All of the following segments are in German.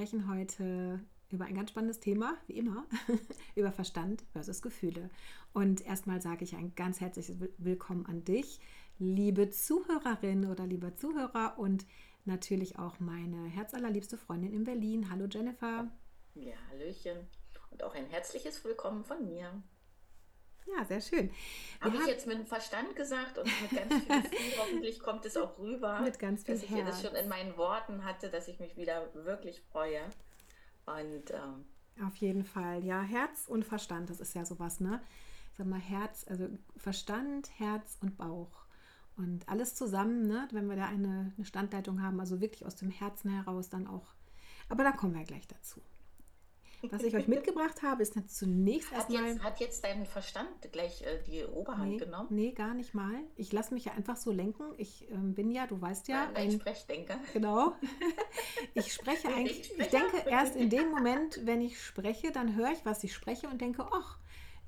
sprechen heute über ein ganz spannendes Thema, wie immer, über Verstand versus Gefühle. Und erstmal sage ich ein ganz herzliches Willkommen an dich, liebe Zuhörerin oder lieber Zuhörer und natürlich auch meine herzallerliebste Freundin in Berlin. Hallo Jennifer. Ja, Hallöchen. Und auch ein herzliches Willkommen von mir. Ja, sehr schön. Habe ich jetzt mit dem Verstand gesagt und mit ganz viel Gefühl, hoffentlich kommt es auch rüber, mit ganz viel dass ich Herz. das schon in meinen Worten hatte, dass ich mich wieder wirklich freue. Und ähm, auf jeden Fall, ja, Herz und Verstand, das ist ja sowas, ne? Sag mal Herz, also Verstand, Herz und Bauch. Und alles zusammen, ne, wenn wir da eine, eine Standleitung haben, also wirklich aus dem Herzen heraus dann auch. Aber da kommen wir gleich dazu. Was ich euch mitgebracht habe, ist zunächst erstmal. Hat, hat jetzt dein Verstand gleich äh, die Oberhand nee, genommen? Nee, gar nicht mal. Ich lasse mich ja einfach so lenken. Ich ähm, bin ja, du weißt ja. Ein, ein Sprechdenker. Genau. Ich spreche eigentlich. Ich denke erst in dem Moment, wenn ich spreche, dann höre ich, was ich spreche und denke, ach,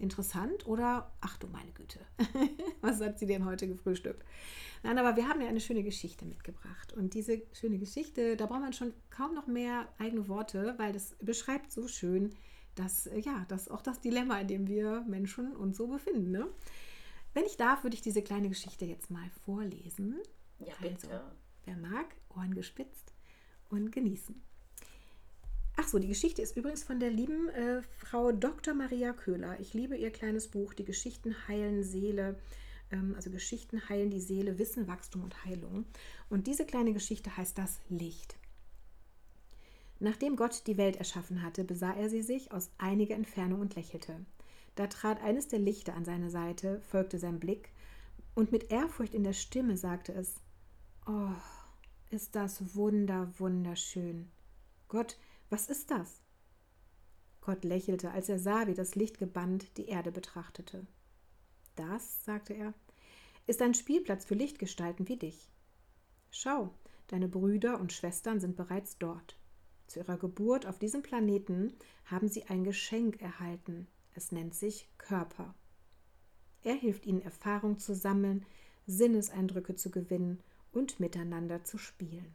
interessant oder ach du meine Güte. was hat sie denn heute gefrühstückt? Nein, aber wir haben ja eine schöne Geschichte mitgebracht. Und diese schöne Geschichte, da braucht man schon kaum noch mehr eigene Worte, weil das beschreibt so schön, dass, äh, ja, dass auch das Dilemma, in dem wir Menschen uns so befinden. Ne? Wenn ich darf, würde ich diese kleine Geschichte jetzt mal vorlesen. Ja, bitte. Also, wer mag, Ohren gespitzt und genießen. So, die Geschichte ist übrigens von der lieben äh, Frau Dr. Maria Köhler. Ich liebe ihr kleines Buch, Die Geschichten heilen Seele. Ähm, also Geschichten heilen die Seele, Wissen, Wachstum und Heilung. Und diese kleine Geschichte heißt das Licht. Nachdem Gott die Welt erschaffen hatte, besah er sie sich aus einiger Entfernung und lächelte. Da trat eines der Lichter an seine Seite, folgte sein Blick, und mit Ehrfurcht in der Stimme sagte es: Oh, ist das wunder, wunderschön. Gott, was ist das? Gott lächelte, als er sah, wie das Licht gebannt die Erde betrachtete. Das, sagte er, ist ein Spielplatz für Lichtgestalten wie dich. Schau, deine Brüder und Schwestern sind bereits dort. Zu ihrer Geburt auf diesem Planeten haben sie ein Geschenk erhalten. Es nennt sich Körper. Er hilft ihnen, Erfahrung zu sammeln, Sinneseindrücke zu gewinnen und miteinander zu spielen.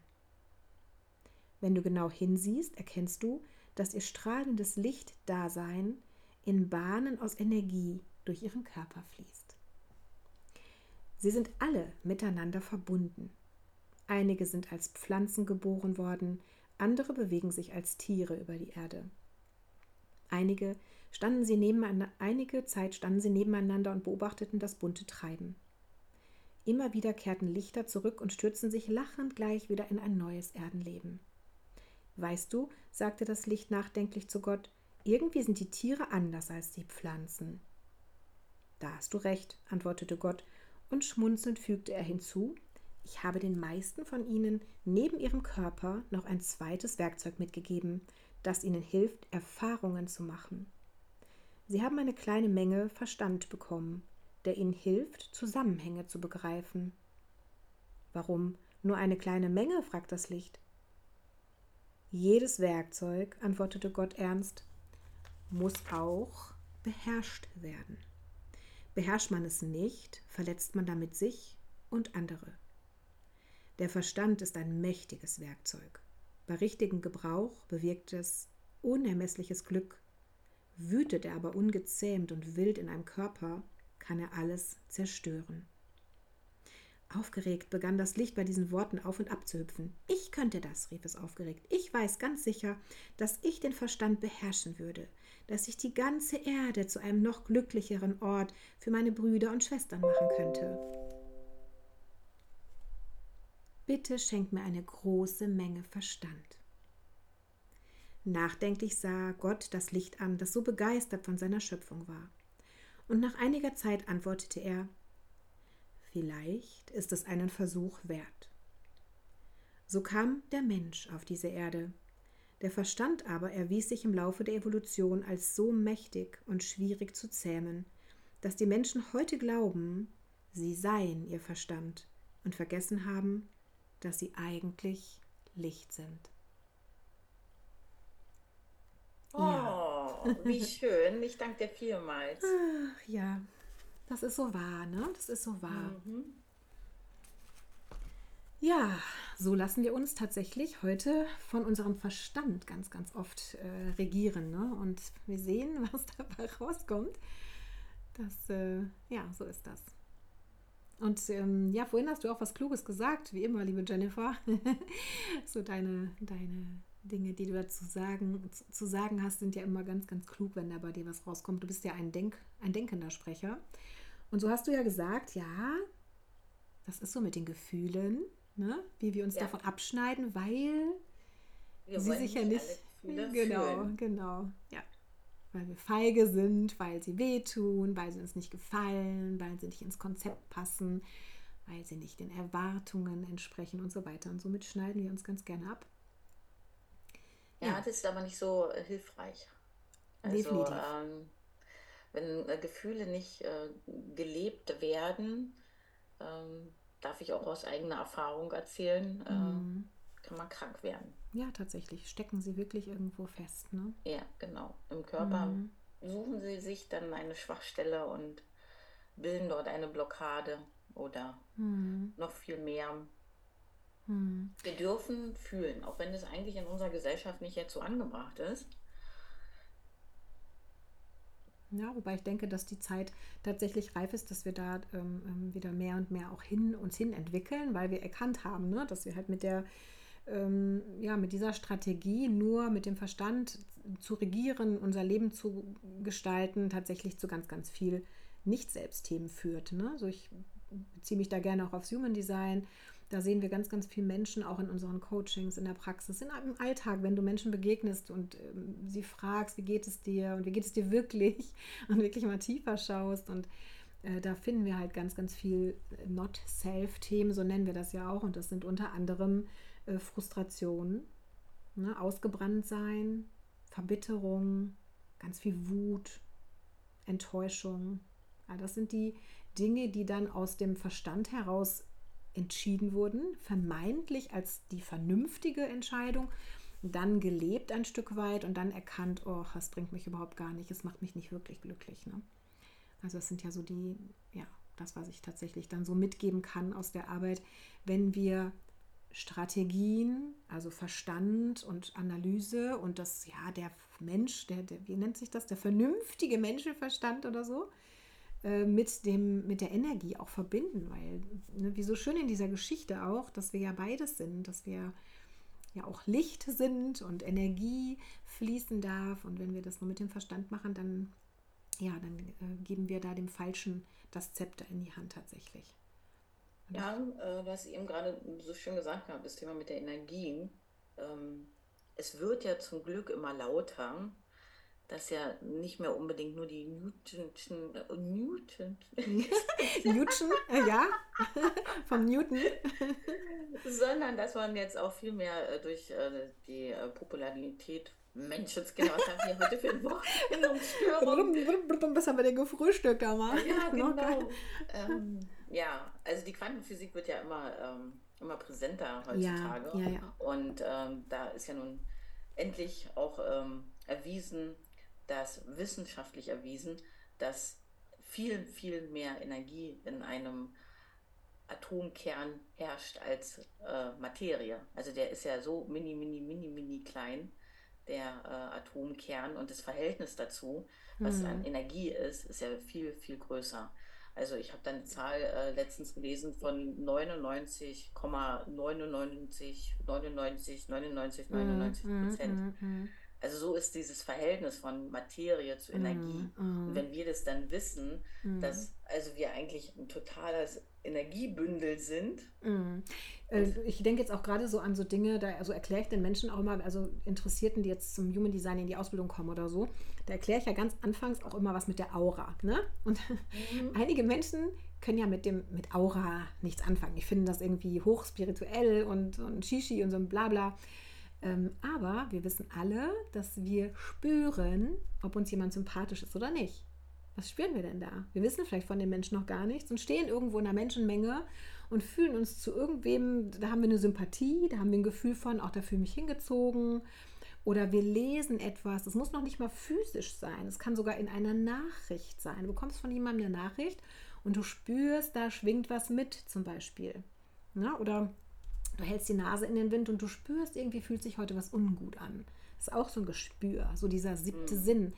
Wenn du genau hinsiehst, erkennst du, dass ihr strahlendes Lichtdasein in Bahnen aus Energie durch ihren Körper fließt. Sie sind alle miteinander verbunden. Einige sind als Pflanzen geboren worden, andere bewegen sich als Tiere über die Erde. Einige, standen sie nebeneinander, einige Zeit standen sie nebeneinander und beobachteten das bunte Treiben. Immer wieder kehrten Lichter zurück und stürzten sich lachend gleich wieder in ein neues Erdenleben. Weißt du, sagte das Licht nachdenklich zu Gott, irgendwie sind die Tiere anders als die Pflanzen. Da hast du recht, antwortete Gott, und schmunzelnd fügte er hinzu, ich habe den meisten von ihnen neben ihrem Körper noch ein zweites Werkzeug mitgegeben, das ihnen hilft, Erfahrungen zu machen. Sie haben eine kleine Menge Verstand bekommen, der ihnen hilft, Zusammenhänge zu begreifen. Warum nur eine kleine Menge? fragt das Licht. Jedes Werkzeug, antwortete Gott ernst, muss auch beherrscht werden. Beherrscht man es nicht, verletzt man damit sich und andere. Der Verstand ist ein mächtiges Werkzeug. Bei richtigem Gebrauch bewirkt es unermessliches Glück. Wütet er aber ungezähmt und wild in einem Körper, kann er alles zerstören. Aufgeregt begann das Licht bei diesen Worten auf und ab zu hüpfen. Ich könnte das, rief es aufgeregt. Ich weiß ganz sicher, dass ich den Verstand beherrschen würde, dass ich die ganze Erde zu einem noch glücklicheren Ort für meine Brüder und Schwestern machen könnte. Bitte schenk mir eine große Menge Verstand. Nachdenklich sah Gott das Licht an, das so begeistert von seiner Schöpfung war. Und nach einiger Zeit antwortete er Vielleicht ist es einen Versuch wert. So kam der Mensch auf diese Erde. Der Verstand aber erwies sich im Laufe der Evolution als so mächtig und schwierig zu zähmen, dass die Menschen heute glauben, sie seien ihr Verstand und vergessen haben, dass sie eigentlich Licht sind. Oh, ja. wie schön. Ich danke dir vielmals. Ach, ja, das ist so wahr, ne? Das ist so wahr. Mhm. Ja, so lassen wir uns tatsächlich heute von unserem Verstand ganz, ganz oft äh, regieren. Ne? Und wir sehen, was dabei rauskommt. Das, äh, ja, so ist das. Und ähm, ja, vorhin hast du auch was Kluges gesagt, wie immer, liebe Jennifer. so deine, deine Dinge, die du dazu sagen, zu, sagen hast, sind ja immer ganz, ganz klug, wenn da bei dir was rauskommt. Du bist ja ein, Denk, ein denkender Sprecher. Und so hast du ja gesagt, ja, das ist so mit den Gefühlen, ne? wie wir uns ja. davon abschneiden, weil wir sie sich ja nicht. Genau, fühlen. genau, ja. Weil wir feige sind, weil sie wehtun, weil sie uns nicht gefallen, weil sie nicht ins Konzept passen, weil sie nicht den Erwartungen entsprechen und so weiter. Und somit schneiden wir uns ganz gerne ab. Ja, ja. das ist aber nicht so äh, hilfreich. Also, ähm, wenn äh, Gefühle nicht äh, gelebt werden, ähm, darf ich auch aus eigener Erfahrung erzählen, äh, mhm. kann man krank werden. Ja, tatsächlich. Stecken sie wirklich irgendwo fest, ne? Ja, genau. Im Körper mhm. suchen sie sich dann eine Schwachstelle und bilden dort eine Blockade oder mhm. noch viel mehr. Mhm. Wir dürfen fühlen, auch wenn es eigentlich in unserer Gesellschaft nicht jetzt so angebracht ist. Ja, wobei ich denke, dass die Zeit tatsächlich reif ist, dass wir da ähm, ähm, wieder mehr und mehr auch hin uns hin entwickeln, weil wir erkannt haben, ne, dass wir halt mit der ähm, ja, mit dieser Strategie nur mit dem Verstand zu regieren, unser Leben zu gestalten, tatsächlich zu ganz, ganz viel Nicht-Selbstthemen führt. Ne? Also ich beziehe mich da gerne auch aufs Human Design da sehen wir ganz, ganz viele Menschen auch in unseren Coachings, in der Praxis, in, im Alltag, wenn du Menschen begegnest und ähm, sie fragst, wie geht es dir und wie geht es dir wirklich und wirklich mal tiefer schaust und äh, da finden wir halt ganz, ganz viel Not-Self-Themen, so nennen wir das ja auch und das sind unter anderem äh, Frustrationen, ne? ausgebrannt sein, Verbitterung, ganz viel Wut, Enttäuschung. All das sind die Dinge, die dann aus dem Verstand heraus entschieden wurden, vermeintlich als die vernünftige Entscheidung, dann gelebt ein Stück weit und dann erkannt, oh, das bringt mich überhaupt gar nicht, es macht mich nicht wirklich glücklich. Ne? Also das sind ja so die, ja, das, was ich tatsächlich dann so mitgeben kann aus der Arbeit, wenn wir Strategien, also Verstand und Analyse und das, ja, der Mensch, der, der wie nennt sich das, der vernünftige Menschenverstand oder so, äh, mit, dem, mit der Energie auch verbinden, weil, ne, wie so schön in dieser Geschichte auch, dass wir ja beides sind, dass wir ja auch Licht sind und Energie fließen darf. Und wenn wir das nur mit dem Verstand machen, dann, ja, dann äh, geben wir da dem Falschen das Zepter in die Hand tatsächlich. Und ja, äh, was ich eben gerade so schön gesagt habe, das Thema mit der Energie. Ähm, es wird ja zum Glück immer lauter dass ja nicht mehr unbedingt nur die Newtonschen, äh, Newton, Newton, äh, ja, vom Newton, sondern dass man jetzt auch viel mehr äh, durch die Popularität Menschenskinder, was haben wir heute für ein Wort? Was haben wir denn gefrühstückt? Ja, genau. ähm, ja, also die Quantenphysik wird ja immer, ähm, immer präsenter heutzutage. Ja, ja, ja. Und ähm, da ist ja nun endlich auch ähm, erwiesen, dass wissenschaftlich erwiesen, dass viel, viel mehr Energie in einem Atomkern herrscht als äh, Materie. Also der ist ja so mini, mini, mini, mini klein, der äh, Atomkern und das Verhältnis dazu, was mhm. an Energie ist, ist ja viel, viel größer. Also ich habe dann eine Zahl äh, letztens gelesen von 99,99, 99, 99, 99, 99 Prozent. Mm. Also so ist dieses Verhältnis von Materie zu Energie. Mm, Und wenn wir das dann wissen, mm. dass also wir eigentlich ein totales Energiebündel sind. Äh, ich denke jetzt auch gerade so an so Dinge, da also erkläre ich den Menschen auch mal, also Interessierten, die jetzt zum Human Design in die Ausbildung kommen oder so, da erkläre ich ja ganz anfangs auch immer was mit der Aura. Ne? Und mhm. einige Menschen können ja mit dem mit Aura nichts anfangen. Ich finde das irgendwie hochspirituell und, und Shishi und so ein Blabla. Ähm, aber wir wissen alle, dass wir spüren, ob uns jemand sympathisch ist oder nicht. Was spüren wir denn da? Wir wissen vielleicht von den Menschen noch gar nichts und stehen irgendwo in einer Menschenmenge und fühlen uns zu irgendwem, da haben wir eine Sympathie, da haben wir ein Gefühl von, auch da fühle ich mich hingezogen. Oder wir lesen etwas, das muss noch nicht mal physisch sein, es kann sogar in einer Nachricht sein. Du bekommst von jemandem eine Nachricht und du spürst, da schwingt was mit zum Beispiel. Ja, oder Du hältst die Nase in den Wind und du spürst, irgendwie fühlt sich heute was ungut an. Das ist auch so ein Gespür, so dieser siebte mhm. Sinn.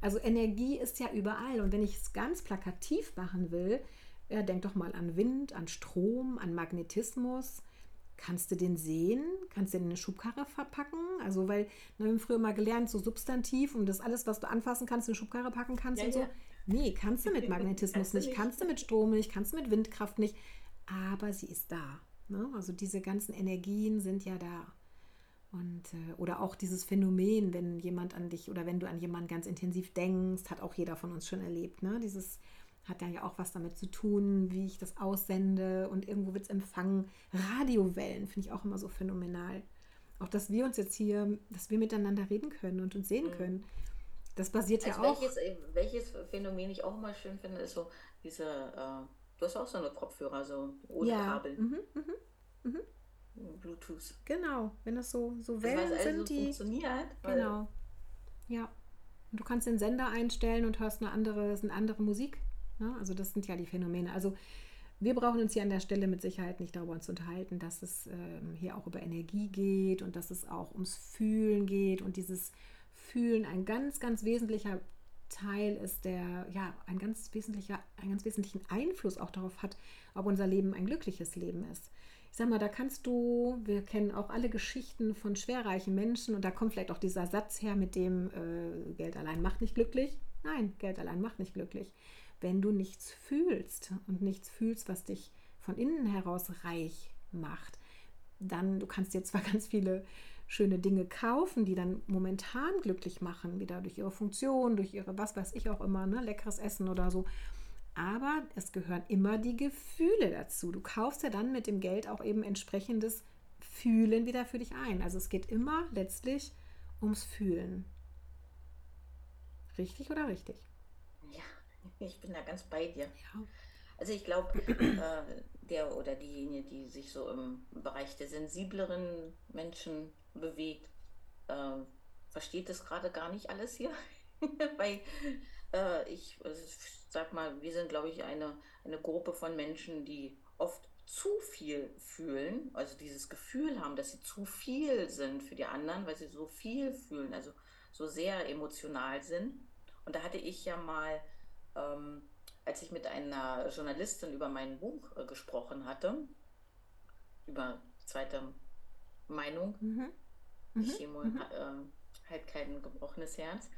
Also Energie ist ja überall. Und wenn ich es ganz plakativ machen will, ja, denk doch mal an Wind, an Strom, an Magnetismus. Kannst du den sehen? Kannst du den in eine Schubkarre verpacken? Also, weil wir haben früher mal gelernt, so Substantiv und das alles, was du anfassen kannst, in eine Schubkarre packen kannst ja, und so. Ja. Nee, kannst du mit Magnetismus nicht, kannst du mit Strom nicht, kannst du mit Windkraft nicht. Aber sie ist da. Ne? Also diese ganzen Energien sind ja da. Und, äh, oder auch dieses Phänomen, wenn jemand an dich oder wenn du an jemanden ganz intensiv denkst, hat auch jeder von uns schon erlebt. Ne? Dieses hat dann ja auch was damit zu tun, wie ich das aussende und irgendwo wird es empfangen. Radiowellen finde ich auch immer so phänomenal. Auch, dass wir uns jetzt hier, dass wir miteinander reden können und uns sehen mhm. können. Das basiert also ja auch. Welches, welches Phänomen ich auch immer schön finde, ist so diese, äh, du hast auch so eine Kopfhörer, so ohne ja. Kabel. Mhm, mhm, mhm. Bluetooth. Genau, wenn das so, so Wellen das heißt, also sind, die. Funktioniert. Genau. Ja. Und du kannst den Sender einstellen und hörst eine andere, eine andere Musik. Ne? Also das sind ja die Phänomene. Also wir brauchen uns hier an der Stelle mit Sicherheit nicht darüber zu unterhalten, dass es ähm, hier auch über Energie geht und dass es auch ums Fühlen geht und dieses Fühlen ein ganz, ganz wesentlicher Teil ist, der ja ein ganz wesentlicher, einen ganz wesentlichen Einfluss auch darauf hat, ob unser Leben ein glückliches Leben ist. Ich sag mal, da kannst du, wir kennen auch alle Geschichten von schwerreichen Menschen und da kommt vielleicht auch dieser Satz her mit dem äh, Geld allein macht nicht glücklich. Nein, Geld allein macht nicht glücklich wenn du nichts fühlst und nichts fühlst, was dich von innen heraus reich macht, dann, du kannst dir zwar ganz viele schöne Dinge kaufen, die dann momentan glücklich machen, wieder durch ihre Funktion, durch ihre, was weiß ich auch immer, ne, leckeres Essen oder so. Aber es gehören immer die Gefühle dazu. Du kaufst ja dann mit dem Geld auch eben entsprechendes Fühlen wieder für dich ein. Also es geht immer letztlich ums Fühlen. Richtig oder richtig? Ich bin da ganz bei dir. Ja. Also ich glaube, äh, der oder diejenige, die sich so im Bereich der sensibleren Menschen bewegt, äh, versteht das gerade gar nicht alles hier. Weil äh, ich sag mal, wir sind, glaube ich, eine, eine Gruppe von Menschen, die oft zu viel fühlen, also dieses Gefühl haben, dass sie zu viel sind für die anderen, weil sie so viel fühlen, also so sehr emotional sind. Und da hatte ich ja mal ähm, als ich mit einer Journalistin über mein Buch äh, gesprochen hatte, über zweite Meinung, mhm. Mhm. Chemo mhm. Äh, halt kein gebrochenes Herz.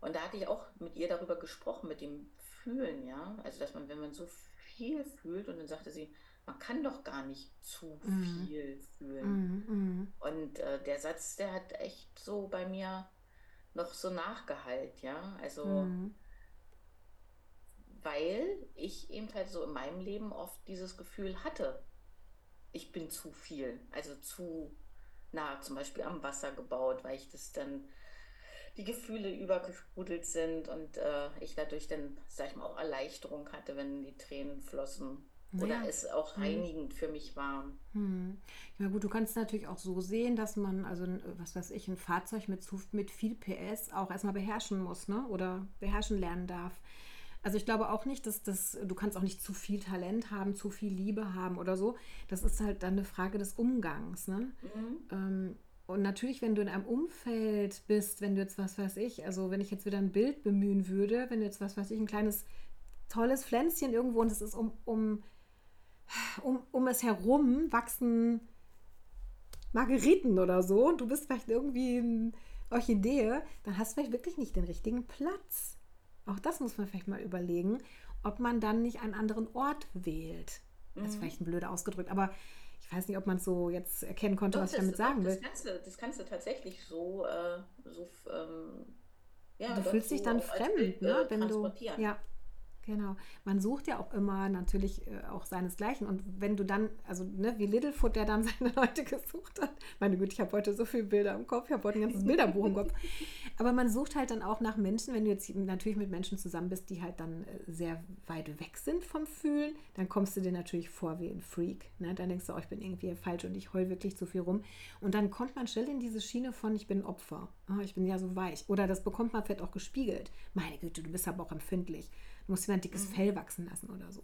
Und da hatte ich auch mit ihr darüber gesprochen, mit dem Fühlen, ja. Also, dass man, wenn man so viel fühlt, und dann sagte sie, man kann doch gar nicht zu mhm. viel fühlen. Mhm. mhm. Und äh, der Satz, der hat echt so bei mir noch so nachgehalt, ja. Also, mhm weil ich eben halt so in meinem Leben oft dieses Gefühl hatte, ich bin zu viel, also zu nah zum Beispiel am Wasser gebaut, weil ich das dann die Gefühle übergesprudelt sind und äh, ich dadurch dann, sag ich mal, auch Erleichterung hatte, wenn die Tränen flossen. Oder ja. es auch hm. reinigend hm. für mich war. Hm. Ja gut, du kannst natürlich auch so sehen, dass man, also was weiß ich, ein Fahrzeug mit, mit viel PS auch erstmal beherrschen muss, ne? Oder beherrschen lernen darf. Also ich glaube auch nicht, dass das, du kannst auch nicht zu viel Talent haben, zu viel Liebe haben oder so. Das ist halt dann eine Frage des Umgangs. Ne? Mhm. Ähm, und natürlich, wenn du in einem Umfeld bist, wenn du jetzt was weiß ich, also wenn ich jetzt wieder ein Bild bemühen würde, wenn du jetzt was weiß ich, ein kleines tolles Pflänzchen irgendwo und es ist um, um, um, um es herum wachsen Margeriten oder so und du bist vielleicht irgendwie eine Orchidee, dann hast du vielleicht wirklich nicht den richtigen Platz. Auch das muss man vielleicht mal überlegen, ob man dann nicht einen anderen Ort wählt. Das ist mhm. vielleicht ein blöder ausgedrückt, aber ich weiß nicht, ob man so jetzt erkennen konnte, doch, was ich damit sagen will. Das kannst, du, das kannst du tatsächlich so, äh, so ähm, ja, du fühlst dich dann fremd, Bild, ne? Äh, wenn du ja Genau. Man sucht ja auch immer natürlich äh, auch seinesgleichen. Und wenn du dann, also ne, wie Littlefoot, der dann seine Leute gesucht hat. Meine Güte, ich habe heute so viele Bilder im Kopf, ich habe heute ein ganzes Bilderbuch im Kopf. Aber man sucht halt dann auch nach Menschen, wenn du jetzt natürlich mit Menschen zusammen bist, die halt dann äh, sehr weit weg sind vom Fühlen, dann kommst du dir natürlich vor wie ein Freak. Ne? Dann denkst du, oh, ich bin irgendwie falsch und ich heul wirklich zu viel rum. Und dann kommt man schnell in diese Schiene von, ich bin Opfer. Oh, ich bin ja so weich. Oder das bekommt man vielleicht auch gespiegelt. Meine Güte, du bist aber auch empfindlich. Du musst dir ein dickes mhm. Fell wachsen lassen oder so.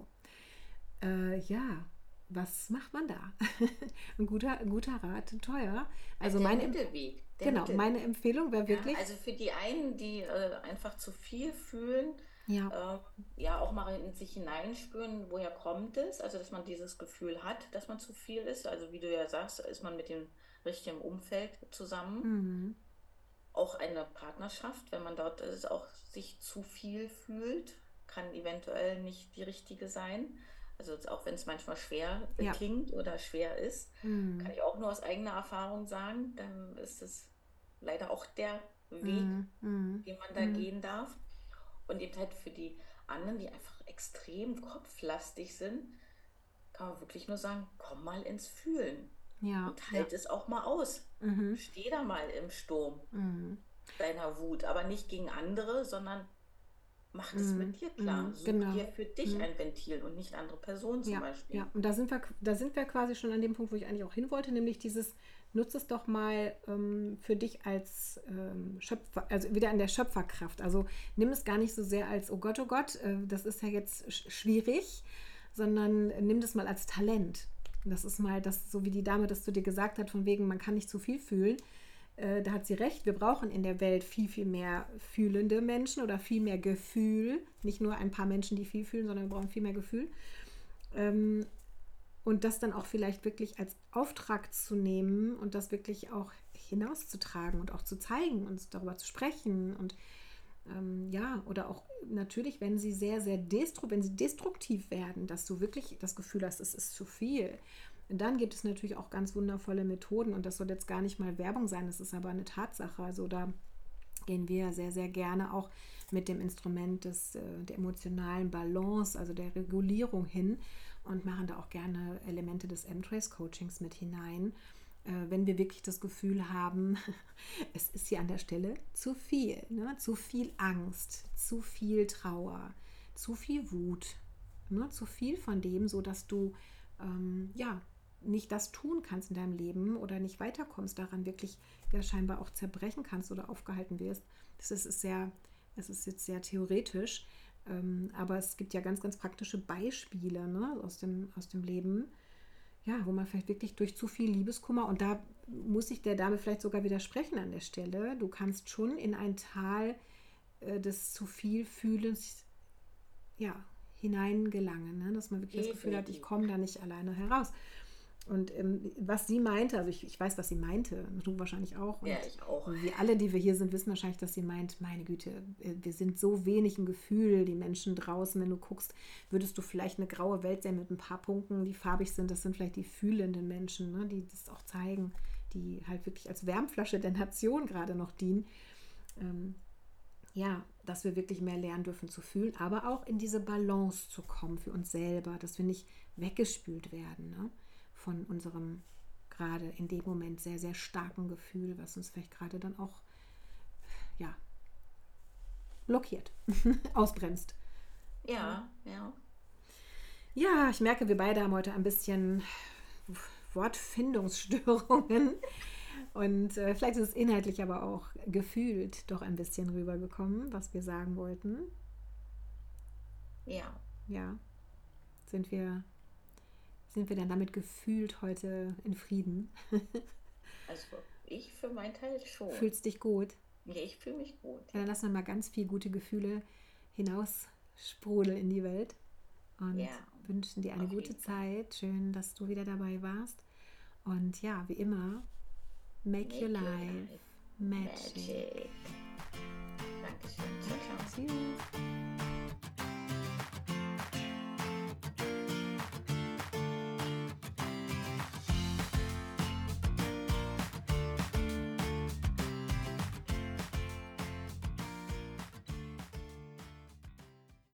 Äh, ja, was macht man da? ein guter, guter Rat, teuer. Also der meine, Mittelweg. Der genau, Mittel. meine Empfehlung wäre wirklich. Ja, also für die einen, die äh, einfach zu viel fühlen, ja. Äh, ja auch mal in sich hineinspüren, woher kommt es? Also, dass man dieses Gefühl hat, dass man zu viel ist. Also, wie du ja sagst, ist man mit dem richtigen Umfeld zusammen. Mhm. Auch eine Partnerschaft, wenn man dort ist, auch sich zu viel fühlt, kann eventuell nicht die richtige sein. Also auch wenn es manchmal schwer ja. klingt oder schwer ist, mhm. kann ich auch nur aus eigener Erfahrung sagen, dann ist es leider auch der Weg, mhm. mhm. den man da mhm. gehen darf. Und eben halt für die anderen, die einfach extrem kopflastig sind, kann man wirklich nur sagen, komm mal ins Fühlen. Ja, und halt ja. es auch mal aus. Mhm. Steh da mal im Sturm mhm. deiner Wut, aber nicht gegen andere, sondern mach es mhm. mit dir klar. Mhm. Such genau. dir für dich mhm. ein Ventil und nicht andere Personen zum ja, Beispiel. Ja, und da sind, wir, da sind wir quasi schon an dem Punkt, wo ich eigentlich auch hin wollte, nämlich dieses, nutze es doch mal ähm, für dich als ähm, Schöpfer, also wieder in der Schöpferkraft. Also nimm es gar nicht so sehr als, oh Gott, oh Gott, äh, das ist ja jetzt sch schwierig, sondern nimm das mal als Talent. Das ist mal das, so wie die Dame das zu dir gesagt hat, von wegen, man kann nicht zu viel fühlen. Äh, da hat sie recht, wir brauchen in der Welt viel, viel mehr fühlende Menschen oder viel mehr Gefühl. Nicht nur ein paar Menschen, die viel fühlen, sondern wir brauchen viel mehr Gefühl. Ähm, und das dann auch vielleicht wirklich als Auftrag zu nehmen und das wirklich auch hinauszutragen und auch zu zeigen und darüber zu sprechen und ähm, ja, oder auch natürlich, wenn sie sehr, sehr destru wenn sie destruktiv werden, dass du wirklich das Gefühl hast, es ist zu viel. Dann gibt es natürlich auch ganz wundervolle Methoden und das soll jetzt gar nicht mal Werbung sein, das ist aber eine Tatsache. Also da gehen wir sehr, sehr gerne auch mit dem Instrument des, äh, der emotionalen Balance, also der Regulierung hin und machen da auch gerne Elemente des M-Trace-Coachings mit hinein äh, wenn wir wirklich das Gefühl haben, es ist hier an der Stelle zu viel, ne? zu viel Angst, zu viel Trauer, zu viel Wut, ne? zu viel von dem, so dass du ähm, ja nicht das tun kannst in deinem Leben oder nicht weiterkommst, daran wirklich ja scheinbar auch zerbrechen kannst oder aufgehalten wirst. Das ist, ist sehr, es ist jetzt sehr theoretisch, ähm, aber es gibt ja ganz, ganz praktische Beispiele ne? aus, dem, aus dem Leben ja, wo man vielleicht wirklich durch zu viel Liebeskummer, und da muss ich der Dame vielleicht sogar widersprechen an der Stelle, du kannst schon in ein Tal äh, des zu viel Fühlens ja, hineingelangen, ne? dass man wirklich das Gefühl hat, ich komme da nicht alleine heraus. Und ähm, was sie meinte, also ich, ich weiß, was sie meinte, du wahrscheinlich auch. ja, ich auch. Wir alle, die wir hier sind, wissen wahrscheinlich, dass sie meint, meine Güte, äh, wir sind so wenig im Gefühl, die Menschen draußen, wenn du guckst, würdest du vielleicht eine graue Welt sehen mit ein paar Punkten, die farbig sind. Das sind vielleicht die fühlenden Menschen, ne, die das auch zeigen, die halt wirklich als Wärmflasche der Nation gerade noch dienen. Ähm, ja, dass wir wirklich mehr lernen dürfen zu fühlen, aber auch in diese Balance zu kommen für uns selber, dass wir nicht weggespült werden. Ne? Von unserem gerade in dem Moment sehr, sehr starken Gefühl, was uns vielleicht gerade dann auch ja, blockiert, ausbremst. Ja, ja. Ja, ich merke, wir beide haben heute ein bisschen Wortfindungsstörungen. Und äh, vielleicht ist es inhaltlich aber auch gefühlt doch ein bisschen rübergekommen, was wir sagen wollten. Ja. Ja. Sind wir sind wir dann damit gefühlt heute in Frieden? also ich für meinen Teil schon. Fühlst dich gut? Ja, ich fühle mich gut. Ja, dann lassen wir mal ganz viel gute Gefühle hinaussprudeln in die Welt und ja, wünschen dir eine gute Zeit. Schön, dass du wieder dabei warst. Und ja, wie immer, make, make your life, life magic. magic. Dankeschön. Ciao, ciao. Tschüss.